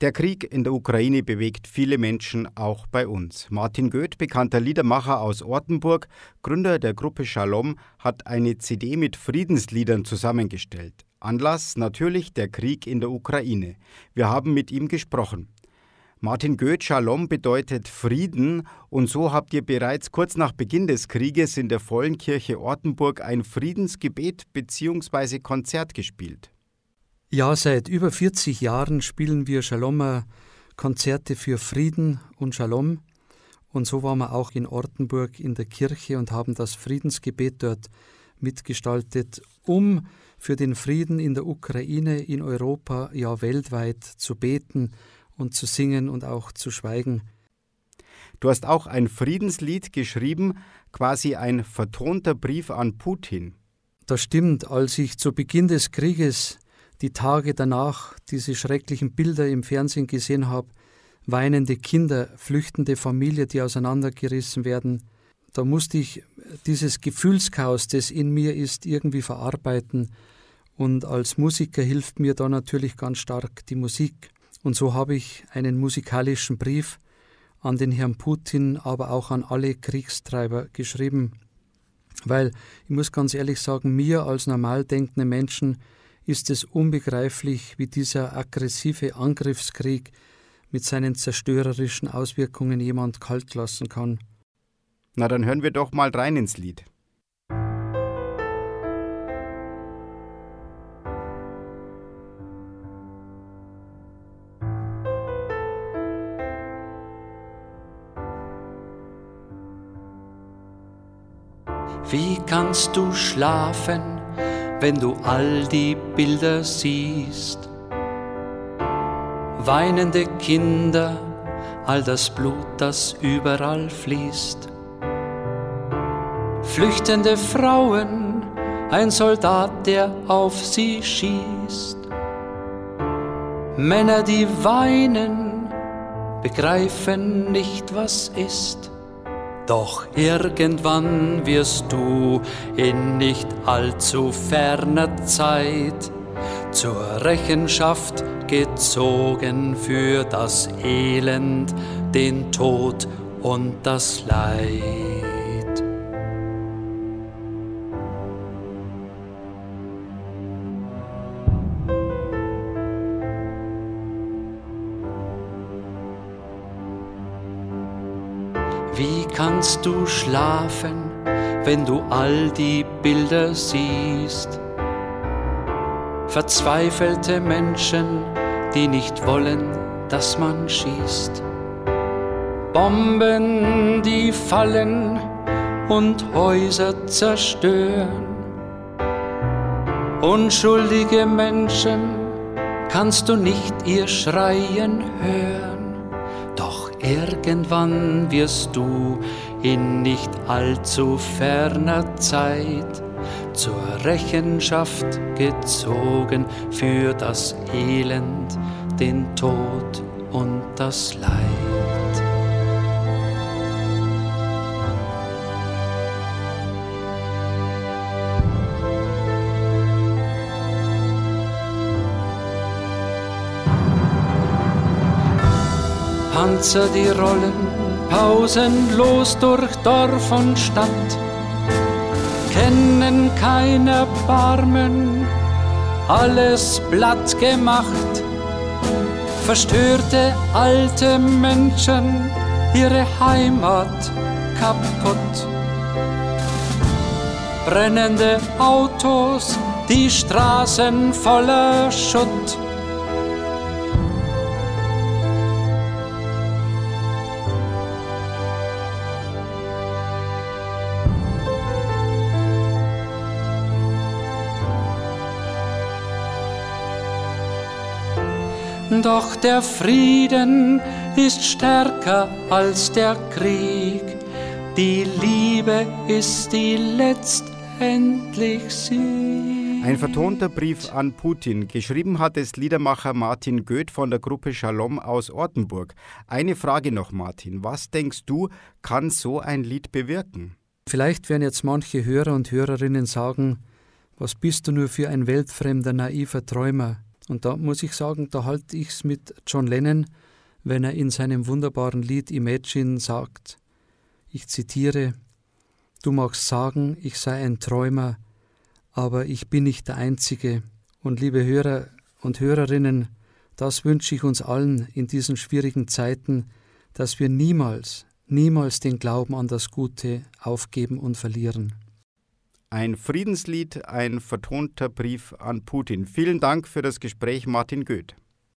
Der Krieg in der Ukraine bewegt viele Menschen, auch bei uns. Martin Goeth, bekannter Liedermacher aus Ortenburg, Gründer der Gruppe Shalom, hat eine CD mit Friedensliedern zusammengestellt. Anlass natürlich der Krieg in der Ukraine. Wir haben mit ihm gesprochen. Martin Goeth, Shalom bedeutet Frieden und so habt ihr bereits kurz nach Beginn des Krieges in der Vollen Kirche Ortenburg ein Friedensgebet bzw. Konzert gespielt. Ja, seit über 40 Jahren spielen wir Shalomer Konzerte für Frieden und Shalom. Und so waren wir auch in Ortenburg in der Kirche und haben das Friedensgebet dort mitgestaltet, um für den Frieden in der Ukraine, in Europa, ja weltweit zu beten und zu singen und auch zu schweigen. Du hast auch ein Friedenslied geschrieben, quasi ein vertonter Brief an Putin. Das stimmt, als ich zu Beginn des Krieges die Tage danach diese schrecklichen Bilder im Fernsehen gesehen habe, weinende Kinder, flüchtende Familie, die auseinandergerissen werden, da musste ich dieses Gefühlschaos, das in mir ist, irgendwie verarbeiten. Und als Musiker hilft mir da natürlich ganz stark die Musik. Und so habe ich einen musikalischen Brief an den Herrn Putin, aber auch an alle Kriegstreiber geschrieben. Weil ich muss ganz ehrlich sagen, mir als normal denkende Menschen ist es unbegreiflich, wie dieser aggressive Angriffskrieg mit seinen zerstörerischen Auswirkungen jemand kalt lassen kann. Na, dann hören wir doch mal rein ins Lied. Wie kannst du schlafen? Wenn du all die Bilder siehst. Weinende Kinder, all das Blut, das überall fließt. Flüchtende Frauen, ein Soldat, der auf sie schießt. Männer, die weinen, begreifen nicht, was ist. Doch irgendwann wirst du in nicht allzu ferner Zeit zur Rechenschaft gezogen für das Elend, den Tod und das Leid. Kannst du schlafen, wenn du all die Bilder siehst. Verzweifelte Menschen, die nicht wollen, dass man schießt. Bomben, die fallen und Häuser zerstören. Unschuldige Menschen kannst du nicht ihr Schreien hören. Irgendwann wirst du in nicht allzu ferner Zeit zur Rechenschaft gezogen für das Elend, den Tod und das Leid. Panzer, die rollen pausenlos durch Dorf und Stadt, kennen kein Erbarmen, alles blatt gemacht. Verstörte alte Menschen, ihre Heimat kaputt. Brennende Autos, die Straßen voller Schutt Doch der Frieden ist stärker als der Krieg. Die Liebe ist die letztendlich Sieg. Ein vertonter Brief an Putin. Geschrieben hat es Liedermacher Martin Goeth von der Gruppe Shalom aus Ortenburg. Eine Frage noch, Martin. Was denkst du, kann so ein Lied bewirken? Vielleicht werden jetzt manche Hörer und Hörerinnen sagen, was bist du nur für ein weltfremder, naiver Träumer? Und da muss ich sagen, da halte ich es mit John Lennon, wenn er in seinem wunderbaren Lied Imagine sagt, ich zitiere, Du magst sagen, ich sei ein Träumer, aber ich bin nicht der Einzige. Und liebe Hörer und Hörerinnen, das wünsche ich uns allen in diesen schwierigen Zeiten, dass wir niemals, niemals den Glauben an das Gute aufgeben und verlieren. Ein Friedenslied, ein vertonter Brief an Putin. Vielen Dank für das Gespräch, Martin Goeth.